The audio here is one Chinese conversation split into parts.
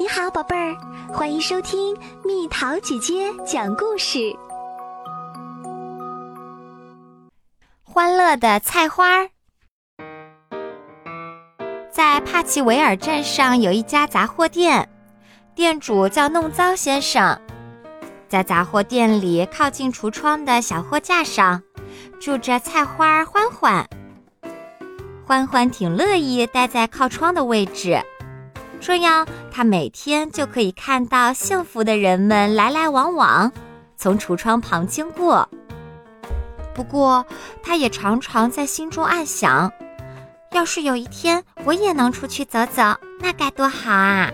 你好，宝贝儿，欢迎收听蜜桃姐姐讲故事。欢乐的菜花，在帕奇维尔镇上有一家杂货店，店主叫弄糟先生。在杂货店里靠近橱窗的小货架上，住着菜花欢欢。欢欢挺乐意待在靠窗的位置。这样，他每天就可以看到幸福的人们来来往往，从橱窗旁经过。不过，他也常常在心中暗想：要是有一天我也能出去走走，那该多好啊！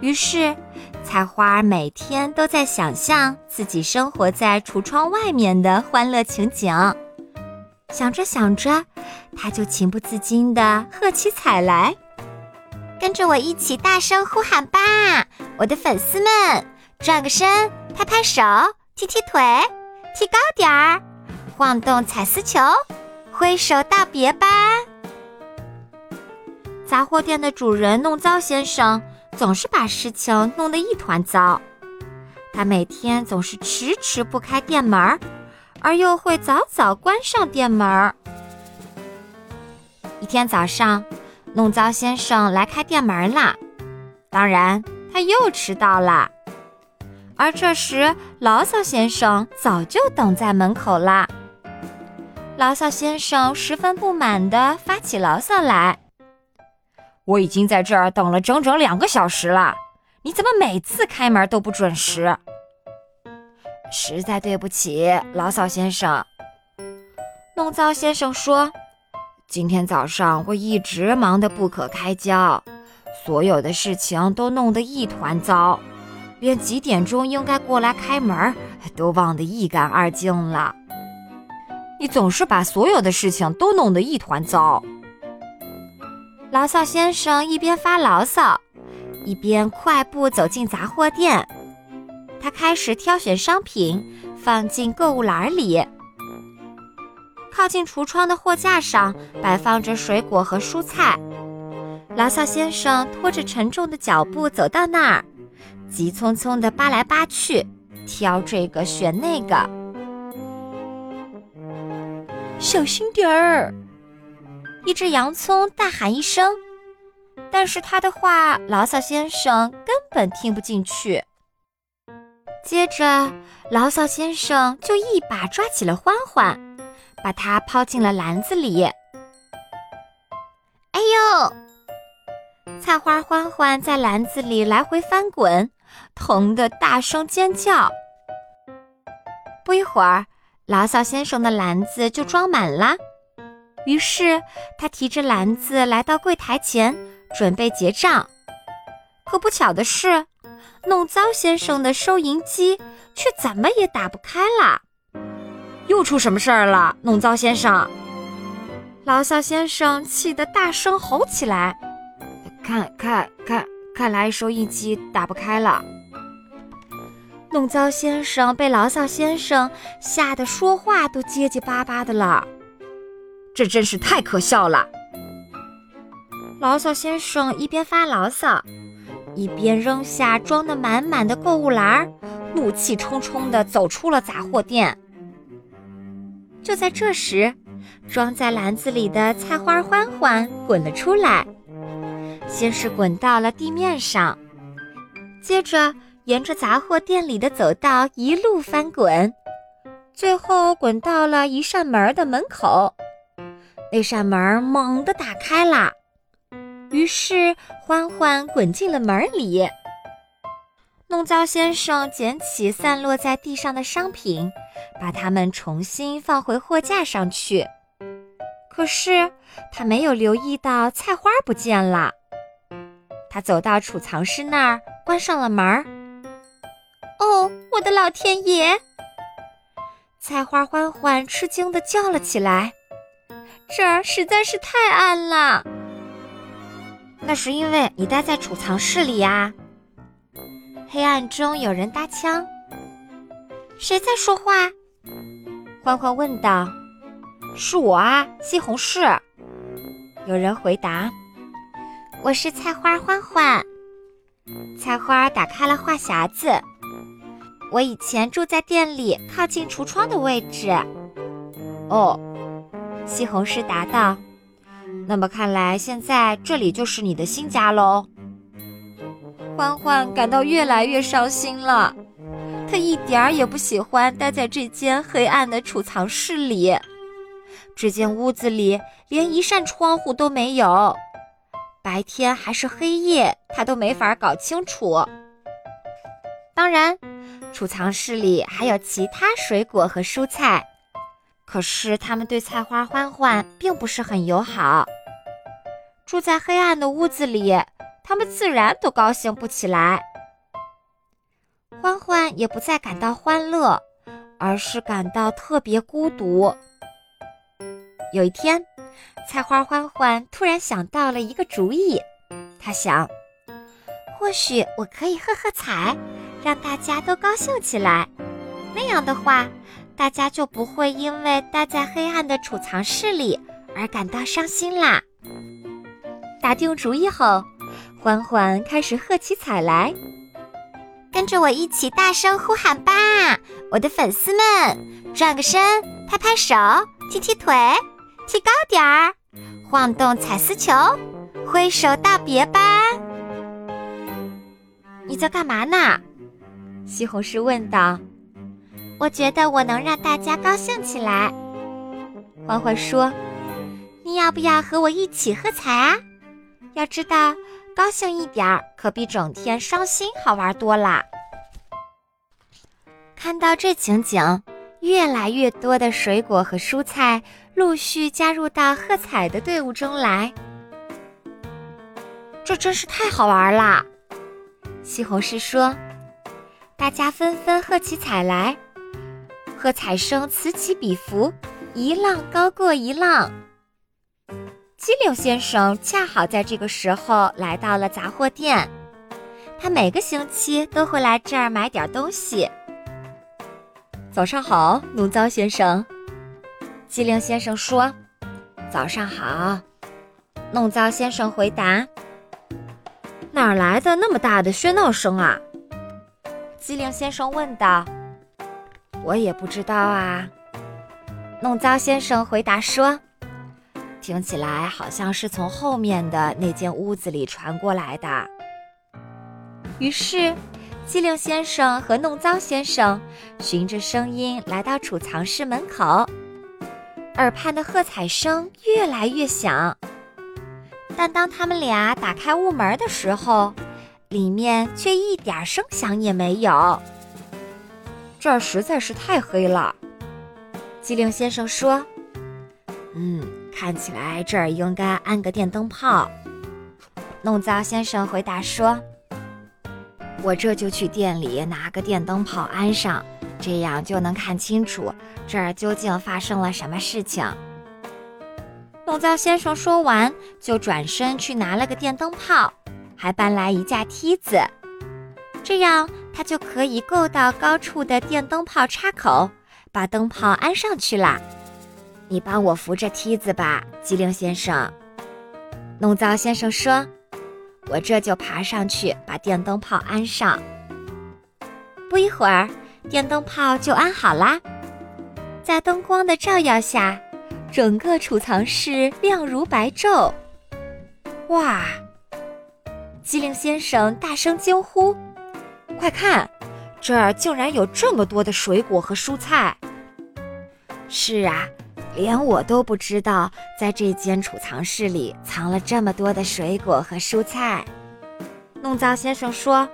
于是，菜花每天都在想象自己生活在橱窗外面的欢乐情景。想着想着，他就情不自禁地喝起彩来。跟着我一起大声呼喊吧，我的粉丝们！转个身，拍拍手，踢踢腿，踢高点儿，晃动彩丝球，挥手道别吧。杂货店的主人弄糟先生总是把事情弄得一团糟，他每天总是迟迟不开店门，而又会早早关上店门。一天早上。弄糟先生来开店门啦，当然他又迟到了。而这时，牢骚先生早就等在门口啦。牢骚先生十分不满地发起牢骚来：“我已经在这儿等了整整两个小时了，你怎么每次开门都不准时？”实在对不起，牢骚先生。弄糟先生说。今天早上我一直忙得不可开交，所有的事情都弄得一团糟，连几点钟应该过来开门都忘得一干二净了。你总是把所有的事情都弄得一团糟。牢骚先生一边发牢骚，一边快步走进杂货店。他开始挑选商品，放进购物篮里。靠近橱窗的货架上摆放着水果和蔬菜，牢骚先生拖着沉重的脚步走到那儿，急匆匆地扒来扒去，挑这个选那个。小心点儿！一只洋葱大喊一声，但是他的话牢骚先生根本听不进去。接着，牢骚先生就一把抓起了欢欢。把它抛进了篮子里。哎呦！菜花欢欢在篮子里来回翻滚，疼得大声尖叫。不一会儿，牢骚先生的篮子就装满了。于是他提着篮子来到柜台前，准备结账。可不巧的是，弄糟先生的收银机却怎么也打不开了。又出什么事儿了，弄糟先生？牢骚先生气得大声吼起来：“看看看，看来收音机打不开了。”弄糟先生被牢骚先生吓得说话都结结巴巴的了，这真是太可笑了。牢骚先生一边发牢骚，一边扔下装得满满的购物篮，怒气冲冲地走出了杂货店。就在这时，装在篮子里的菜花欢欢滚了出来，先是滚到了地面上，接着沿着杂货店里的走道一路翻滚，最后滚到了一扇门的门口。那扇门猛地打开了，于是欢欢滚进了门里。弄糟先生捡起散落在地上的商品，把它们重新放回货架上去。可是他没有留意到菜花不见了。他走到储藏室那儿，关上了门。哦，我的老天爷！菜花欢欢吃惊地叫了起来：“这儿实在是太暗了。”那是因为你待在储藏室里呀。黑暗中有人搭腔：“谁在说话？”欢欢问道。“是我啊，西红柿。”有人回答。“我是菜花欢欢。”菜花打开了话匣子。我以前住在店里靠近橱窗的位置。哦，西红柿答道。那么看来现在这里就是你的新家喽。欢欢感到越来越伤心了，他一点儿也不喜欢待在这间黑暗的储藏室里。这间屋子里连一扇窗户都没有，白天还是黑夜，他都没法搞清楚。当然，储藏室里还有其他水果和蔬菜，可是他们对菜花欢欢并不是很友好。住在黑暗的屋子里。他们自然都高兴不起来，欢欢也不再感到欢乐，而是感到特别孤独。有一天，菜花欢欢突然想到了一个主意，他想，或许我可以喝喝彩，让大家都高兴起来，那样的话，大家就不会因为待在黑暗的储藏室里而感到伤心啦。打定主意后。欢欢开始喝起彩来，跟着我一起大声呼喊吧，我的粉丝们！转个身，拍拍手，踢踢腿，踢高点儿，晃动彩丝球，挥手道别吧。你在干嘛呢？西红柿问道。我觉得我能让大家高兴起来。欢欢说：“你要不要和我一起喝彩啊？要知道。”高兴一点儿，可比整天伤心好玩多啦。看到这情景，越来越多的水果和蔬菜陆续加入到喝彩的队伍中来。这真是太好玩啦！西红柿说：“大家纷纷喝起彩来，喝彩声此起彼伏，一浪高过一浪。”机灵先生恰好在这个时候来到了杂货店，他每个星期都会来这儿买点东西。早上好，弄糟先生。机灵先生说：“早上好。”弄糟先生回答：“哪来的那么大的喧闹声啊？”机灵先生问道。“我也不知道啊。”弄糟先生回答说。听起来好像是从后面的那间屋子里传过来的。于是，机灵先生和弄脏先生循着声音来到储藏室门口，耳畔的喝彩声越来越响。但当他们俩打开屋门的时候，里面却一点声响也没有。这儿实在是太黑了，机灵先生说：“嗯。”看起来这儿应该安个电灯泡。弄糟先生回答说：“我这就去店里拿个电灯泡安上，这样就能看清楚这儿究竟发生了什么事情。”弄糟先生说完，就转身去拿了个电灯泡，还搬来一架梯子，这样他就可以够到高处的电灯泡插口，把灯泡安上去啦。你帮我扶着梯子吧，机灵先生。弄脏先生说：“我这就爬上去，把电灯泡安上。”不一会儿，电灯泡就安好啦。在灯光的照耀下，整个储藏室亮如白昼。哇！机灵先生大声惊呼：“快看，这儿竟然有这么多的水果和蔬菜！”是啊。连我都不知道，在这间储藏室里藏了这么多的水果和蔬菜。弄脏先生说：“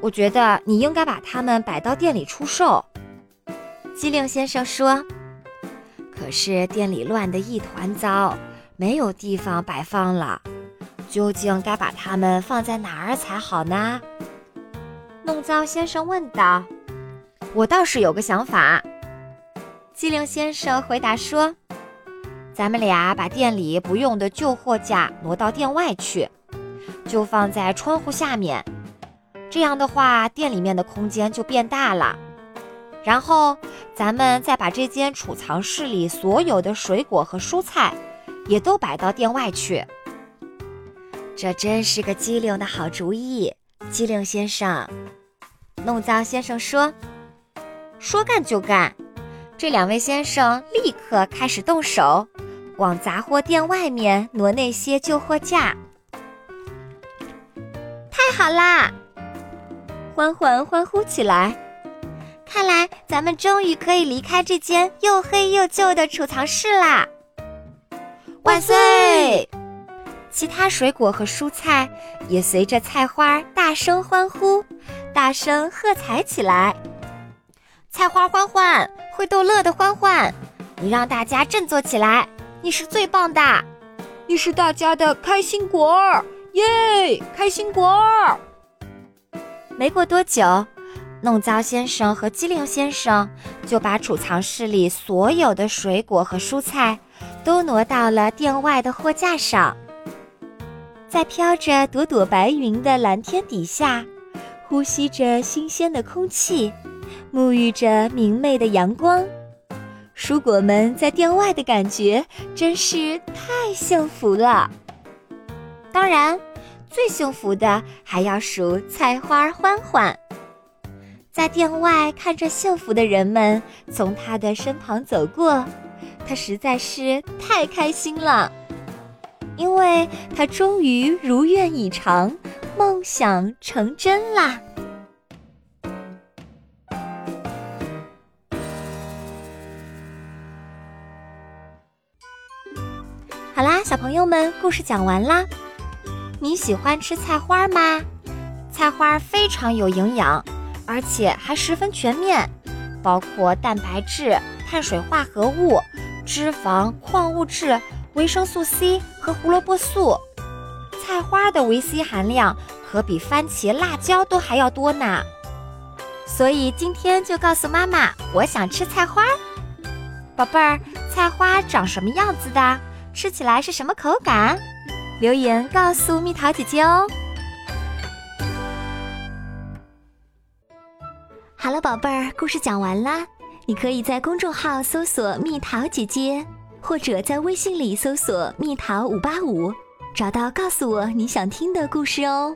我觉得你应该把它们摆到店里出售。”机灵先生说：“可是店里乱得一团糟，没有地方摆放了。究竟该把它们放在哪儿才好呢？”弄脏先生问道。“我倒是有个想法。”机灵先生回答说：“咱们俩把店里不用的旧货架挪到店外去，就放在窗户下面。这样的话，店里面的空间就变大了。然后，咱们再把这间储藏室里所有的水果和蔬菜，也都摆到店外去。”这真是个机灵的好主意，机灵先生。弄脏先生说：“说干就干。”这两位先生立刻开始动手，往杂货店外面挪那些旧货架。太好啦！欢欢欢呼起来。看来咱们终于可以离开这间又黑又旧的储藏室啦！万岁！其他水果和蔬菜也随着菜花大声欢呼，大声喝彩起来。菜花欢欢，会逗乐的欢欢，你让大家振作起来！你是最棒的，你是大家的开心果儿，耶！开心果儿。没过多久，弄糟先生和机灵先生就把储藏室里所有的水果和蔬菜都挪到了店外的货架上。在飘着朵朵白云的蓝天底下，呼吸着新鲜的空气，沐浴着明媚的阳光，蔬果们在店外的感觉真是太幸福了。当然，最幸福的还要数菜花欢欢。在店外看着幸福的人们从他的身旁走过，他实在是太开心了。因为他终于如愿以偿，梦想成真啦！朋友们，故事讲完啦。你喜欢吃菜花吗？菜花非常有营养，而且还十分全面，包括蛋白质、碳水化合物、脂肪、矿物质。维生素 C 和胡萝卜素，菜花的维 C 含量可比番茄、辣椒都还要多呢。所以今天就告诉妈妈，我想吃菜花。宝贝儿，菜花长什么样子的？吃起来是什么口感？留言告诉蜜桃姐姐哦。好了，宝贝儿，故事讲完啦。你可以在公众号搜索“蜜桃姐姐”。或者在微信里搜索“蜜桃五八五”，找到告诉我你想听的故事哦。